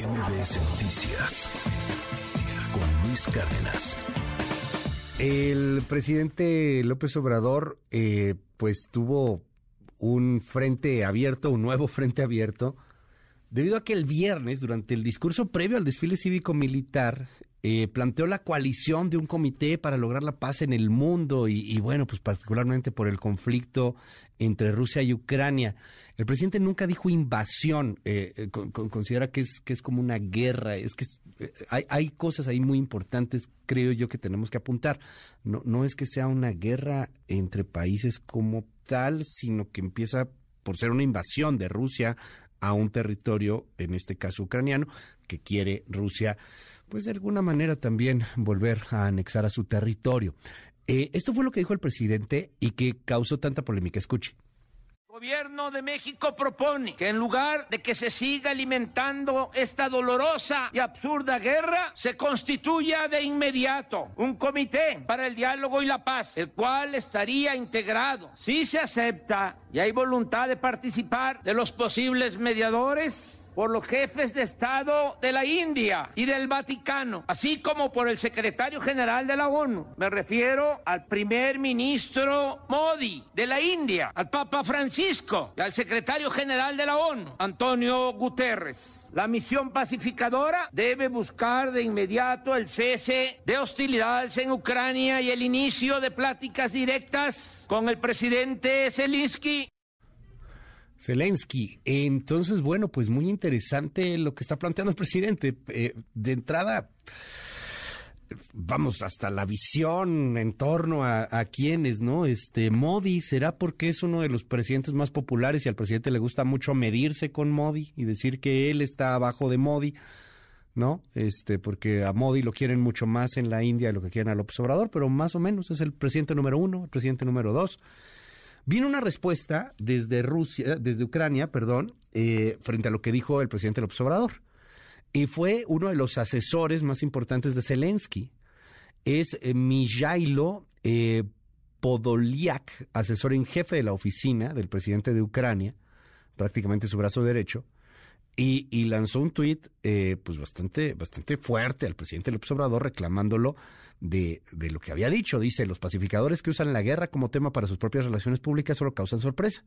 MBS Noticias con Luis Cárdenas. El presidente López Obrador, eh, pues tuvo un frente abierto, un nuevo frente abierto, debido a que el viernes, durante el discurso previo al desfile cívico-militar, eh, planteó la coalición de un comité para lograr la paz en el mundo y, bueno, pues particularmente por el conflicto entre Rusia y Ucrania. El presidente nunca dijo invasión, eh, eh, considera que es, que es como una guerra, es que hay, hay cosas ahí muy importantes, creo yo, que tenemos que apuntar. No, no es que sea una guerra entre países como tal, sino que empieza por ser una invasión de Rusia a un territorio, en este caso ucraniano, que quiere Rusia pues de alguna manera también volver a anexar a su territorio. Eh, esto fue lo que dijo el presidente y que causó tanta polémica. Escuche. El gobierno de México propone que en lugar de que se siga alimentando esta dolorosa y absurda guerra, se constituya de inmediato un comité para el diálogo y la paz, el cual estaría integrado, si se acepta y hay voluntad de participar de los posibles mediadores por los jefes de Estado de la India y del Vaticano, así como por el secretario general de la ONU. Me refiero al primer ministro Modi de la India, al Papa Francisco y al secretario general de la ONU, Antonio Guterres. La misión pacificadora debe buscar de inmediato el cese de hostilidades en Ucrania y el inicio de pláticas directas con el presidente Zelensky Zelensky. Entonces, bueno, pues muy interesante lo que está planteando el presidente. Eh, de entrada, vamos, hasta la visión en torno a, a quienes, ¿no? Este, Modi, ¿será porque es uno de los presidentes más populares y al presidente le gusta mucho medirse con Modi y decir que él está abajo de Modi? ¿no? Este, porque a Modi lo quieren mucho más en la India de lo que quieren a López Obrador, pero más o menos es el presidente número uno, el presidente número dos. Vino una respuesta desde Rusia, desde Ucrania, perdón, eh, frente a lo que dijo el presidente López Obrador. Y fue uno de los asesores más importantes de Zelensky. Es eh, Mijailo eh, Podoliak, asesor en jefe de la oficina del presidente de Ucrania, prácticamente su brazo derecho, y, lanzó un tuit eh, pues bastante, bastante fuerte al presidente López Obrador reclamándolo de, de, lo que había dicho. Dice, los pacificadores que usan la guerra como tema para sus propias relaciones públicas solo causan sorpresa.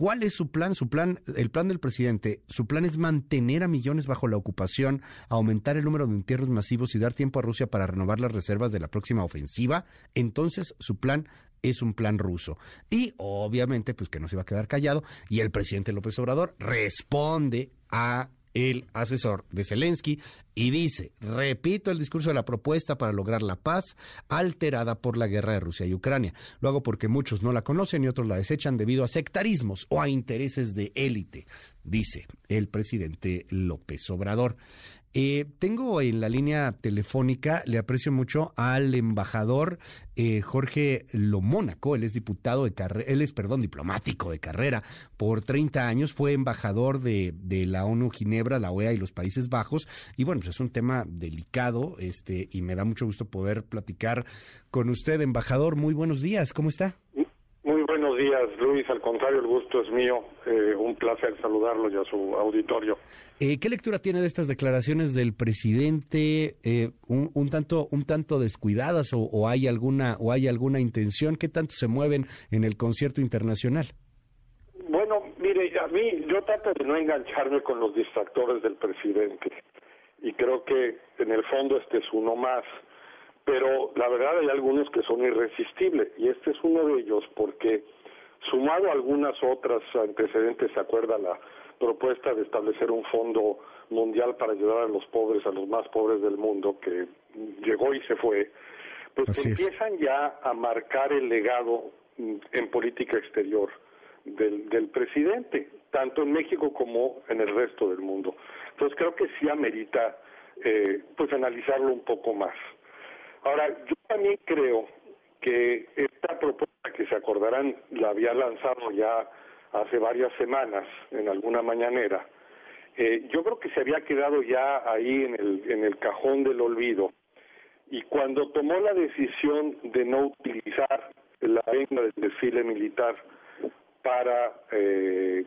¿Cuál es su plan? Su plan, el plan del presidente, su plan es mantener a millones bajo la ocupación, aumentar el número de entierros masivos y dar tiempo a Rusia para renovar las reservas de la próxima ofensiva. Entonces, su plan es un plan ruso. Y obviamente, pues que no se va a quedar callado. Y el presidente López Obrador responde a el asesor de Zelensky y dice, repito el discurso de la propuesta para lograr la paz alterada por la guerra de Rusia y Ucrania. Lo hago porque muchos no la conocen y otros la desechan debido a sectarismos o a intereses de élite, dice el presidente López Obrador. Eh, tengo en la línea telefónica, le aprecio mucho al embajador eh, Jorge Lomónaco, él es diputado de carrera, él es, perdón, diplomático de carrera por 30 años, fue embajador de, de, la ONU Ginebra, la OEA y los Países Bajos, y bueno, pues es un tema delicado, este, y me da mucho gusto poder platicar con usted, embajador, muy buenos días, ¿cómo está? Días, Luis. Al contrario, el gusto es mío. Eh, un placer saludarlo y a su auditorio. Eh, ¿Qué lectura tiene de estas declaraciones del presidente? Eh, un, tanto, un tanto descuidadas o, hay alguna o hay alguna intención? ¿Qué tanto se mueven en el concierto internacional? Bueno, mire, a mí yo trato de no engancharme con los distractores del presidente y creo que en el fondo este es uno más pero la verdad hay algunos que son irresistibles y este es uno de ellos porque sumado a algunas otras antecedentes, se acuerda la propuesta de establecer un fondo mundial para ayudar a los pobres, a los más pobres del mundo, que llegó y se fue, pues empiezan ya a marcar el legado en política exterior del, del presidente, tanto en México como en el resto del mundo. Entonces creo que sí amerita eh, pues analizarlo un poco más. Ahora, yo también creo que esta propuesta que se acordarán la había lanzado ya hace varias semanas en alguna mañanera. Eh, yo creo que se había quedado ya ahí en el, en el cajón del olvido y cuando tomó la decisión de no utilizar la venda del desfile militar para eh,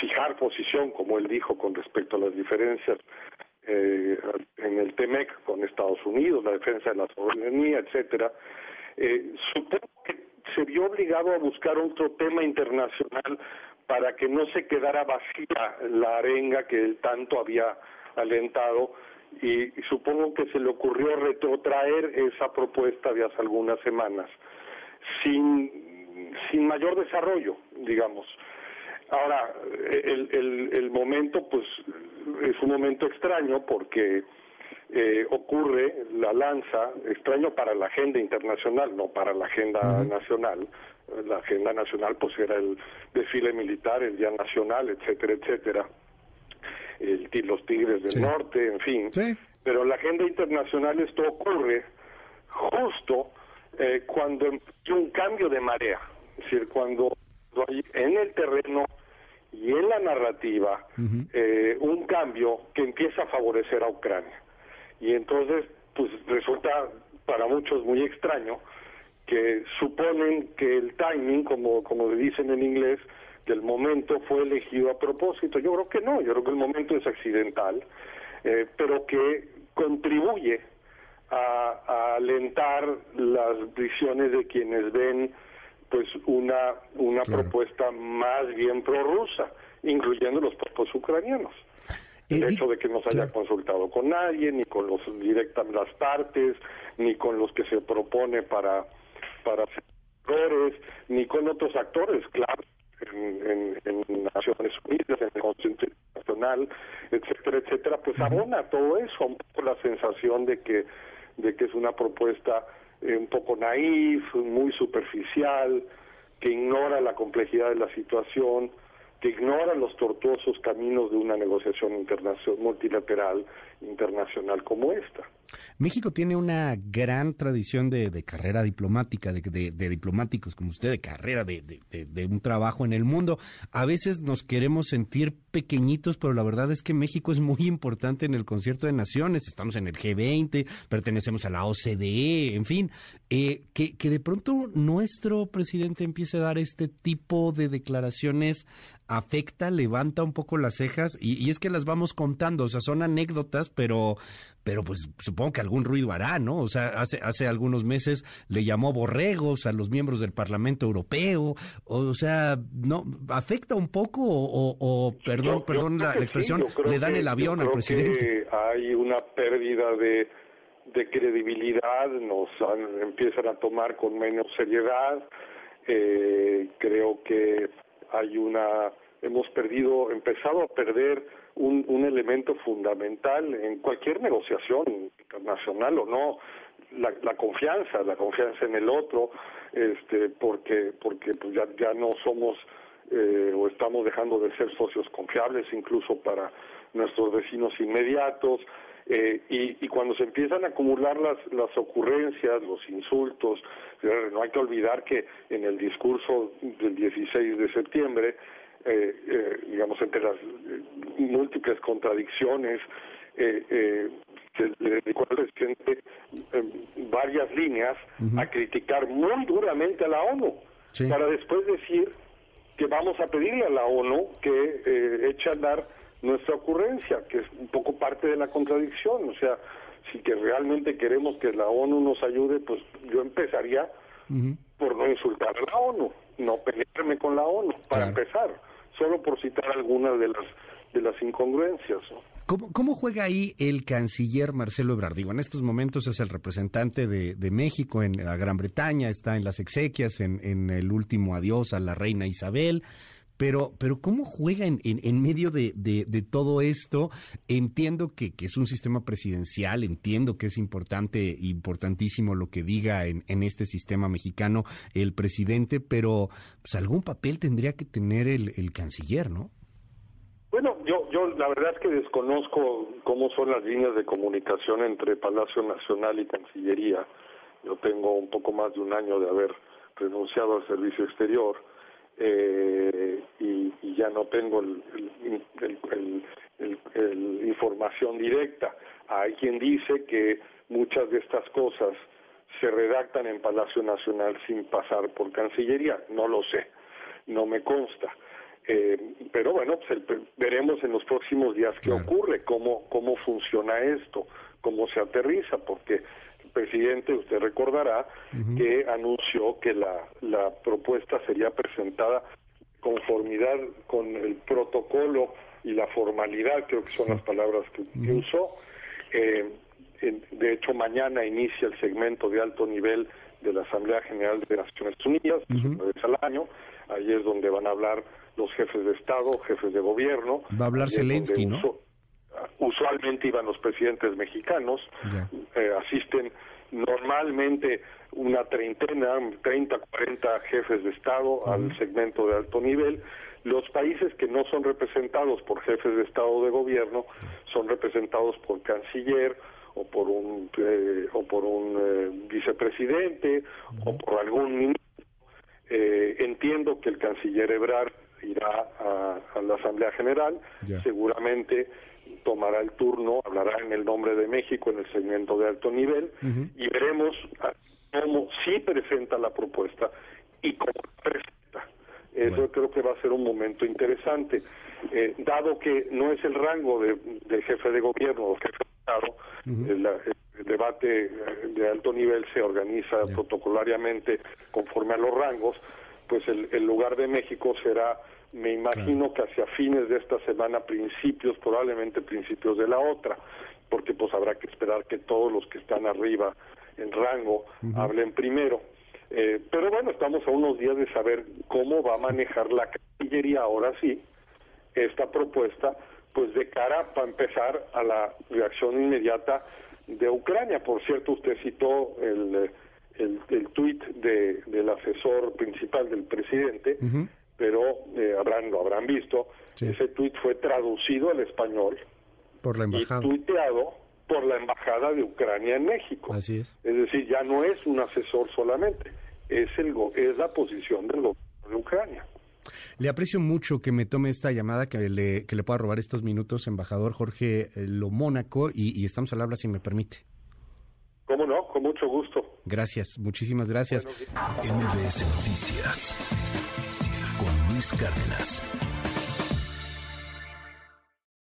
fijar posición, como él dijo, con respecto a las diferencias eh, en el TEMEC con Estados Unidos, la defensa de la soberanía, etcétera, eh, supongo que se vio obligado a buscar otro tema internacional para que no se quedara vacía la arenga que él tanto había alentado y, supongo que se le ocurrió retrotraer esa propuesta de hace algunas semanas sin, sin mayor desarrollo, digamos. Ahora, el, el, el momento, pues, es un momento extraño porque eh, ocurre la lanza, extraño para la agenda internacional, no para la agenda nacional. La agenda nacional, pues, era el desfile militar, el Día Nacional, etcétera, etcétera. El, los Tigres del Norte, en fin. Pero la agenda internacional esto ocurre justo eh, cuando hay un cambio de marea, es decir, cuando en el terreno y en la narrativa eh, un cambio que empieza a favorecer a Ucrania. Y entonces, pues resulta para muchos muy extraño que suponen que el timing, como, como dicen en inglés, que el momento fue elegido a propósito. Yo creo que no, yo creo que el momento es accidental, eh, pero que contribuye a, alentar las visiones de quienes ven pues una una propuesta más bien prorrusa, incluyendo los propios ucranianos. El eh, hecho de que no se haya consultado con nadie, ni con los directas las partes, ni con los que se propone para para errores, ni con otros actores, claro, en, Naciones Unidas, en el Consejo Internacional, etcétera, etcétera, pues abona todo eso, un poco la sensación de que de que es una propuesta eh, un poco naif, muy superficial, que ignora la complejidad de la situación, que ignora los tortuosos caminos de una negociación internacional, multilateral internacional como esta. México tiene una gran tradición de, carrera diplomática, de, diplomáticos como usted, de carrera, de, un trabajo en el mundo. A veces nos queremos sentir pequeñitos, pero la verdad es que México es muy importante en el concierto de naciones. Estamos en el G20, pertenecemos a la OCDE, en fin, eh, que, que de pronto nuestro presidente empiece a dar este tipo de declaraciones afecta, levanta un poco las cejas y es que las vamos contando, o sea, son anécdotas, pero, pero pues supongo que algún ruido hará, ¿no? O sea, hace, hace algunos meses le llamó borregos a los miembros del Parlamento Europeo, o, sea, no, afecta un poco o, perdón, perdón la, expresión, le dan el avión al presidente. hay una pérdida de, de credibilidad, nos empiezan a tomar con menos seriedad, eh, creo que hay una hemos perdido, empezado a perder un, elemento fundamental en cualquier negociación internacional o no, la, la, confianza, la confianza en el otro, este, porque porque pues ya ya no somos eh, o estamos dejando de ser socios confiables incluso para nuestros vecinos inmediatos eh, y, y cuando se empiezan a acumular las las ocurrencias, los insultos, no hay que olvidar que en el discurso del 16 de septiembre eh, eh, digamos, entre las eh, múltiples contradicciones, eh, se le dedicó al presidente varias líneas a criticar muy duramente a la ONU, para después decir que vamos a pedirle a la ONU que eche a andar nuestra ocurrencia, que es un poco parte de la contradicción, o sea, si que realmente queremos que la ONU nos ayude, pues yo empezaría por no insultar a la ONU, no pelearme con la ONU, para empezar solo por citar algunas de las de las incongruencias. ¿Cómo, juega ahí el canciller Marcelo Ebrard? Digo, en estos momentos es el representante de, de México en la Gran Bretaña, está en las exequias, en, en el último adiós a la reina Isabel. Pero, pero ¿cómo juega en, en, medio de, todo esto? Entiendo que, es un sistema presidencial, entiendo que es importante, importantísimo lo que diga en, en este sistema mexicano el presidente, pero pues algún papel tendría que tener el, el canciller, ¿no? Bueno, yo, yo la verdad es que desconozco cómo son las líneas de comunicación entre Palacio Nacional y Cancillería. Yo tengo un poco más de un año de haber renunciado al servicio exterior eh, y, ya no tengo el, información directa. Hay quien dice que muchas de estas cosas se redactan en Palacio Nacional sin pasar por Cancillería. No lo sé, no me consta. Eh, pero bueno, pues veremos en los próximos días qué ocurre, cómo, cómo funciona esto, cómo se aterriza, porque el presidente, usted recordará, que anunció que la, la propuesta sería presentada conformidad con el protocolo y la formalidad, creo que son las palabras que, usó. Eh, de hecho, mañana inicia el segmento de alto nivel de la Asamblea General de Naciones Unidas, una vez al año. Ahí es donde van a hablar los jefes de Estado, jefes de gobierno. Va a hablar Zelensky, ¿no? Usualmente iban los presidentes mexicanos, eh, asisten normalmente una treintena, 30, 40 jefes de Estado al segmento de alto nivel. Los países que no son representados por jefes de Estado o de gobierno son representados por canciller o por un eh, o por un eh, vicepresidente o por algún ministro. Eh, entiendo que el canciller Ebrard irá a, la Asamblea General, seguramente tomará el turno, hablará en el nombre de México en el segmento de alto nivel y veremos cómo sí presenta la propuesta y cómo presenta. Eso creo que va a ser un momento interesante. Eh, dado que no es el rango de, jefe de gobierno o jefe de Estado, el, debate de alto nivel se organiza protocolariamente conforme a los rangos, pues el, el lugar de México será me imagino que hacia fines de esta semana, principios, probablemente principios de la otra, porque pues habrá que esperar que todos los que están arriba en rango hablen primero. Eh, pero bueno, estamos a unos días de saber cómo va a manejar la Cancillería ahora sí esta propuesta, pues de cara para empezar a la reacción inmediata de Ucrania. Por cierto, usted citó el, el, el tuit de, del asesor principal del presidente, pero eh, habrán, lo habrán visto, ese tuit fue traducido al español por la embajada. y tuiteado por la embajada de Ucrania en México. Así es. Es decir, ya no es un asesor solamente, es el es la posición del gobierno de Ucrania. Le aprecio mucho que me tome esta llamada, que le, que le pueda robar estos minutos, embajador Jorge eh, Lomónaco, y, y estamos al habla si me permite. ¿Cómo no? Con mucho gusto. Gracias, muchísimas gracias. MBS Noticias Luis Cárdenas.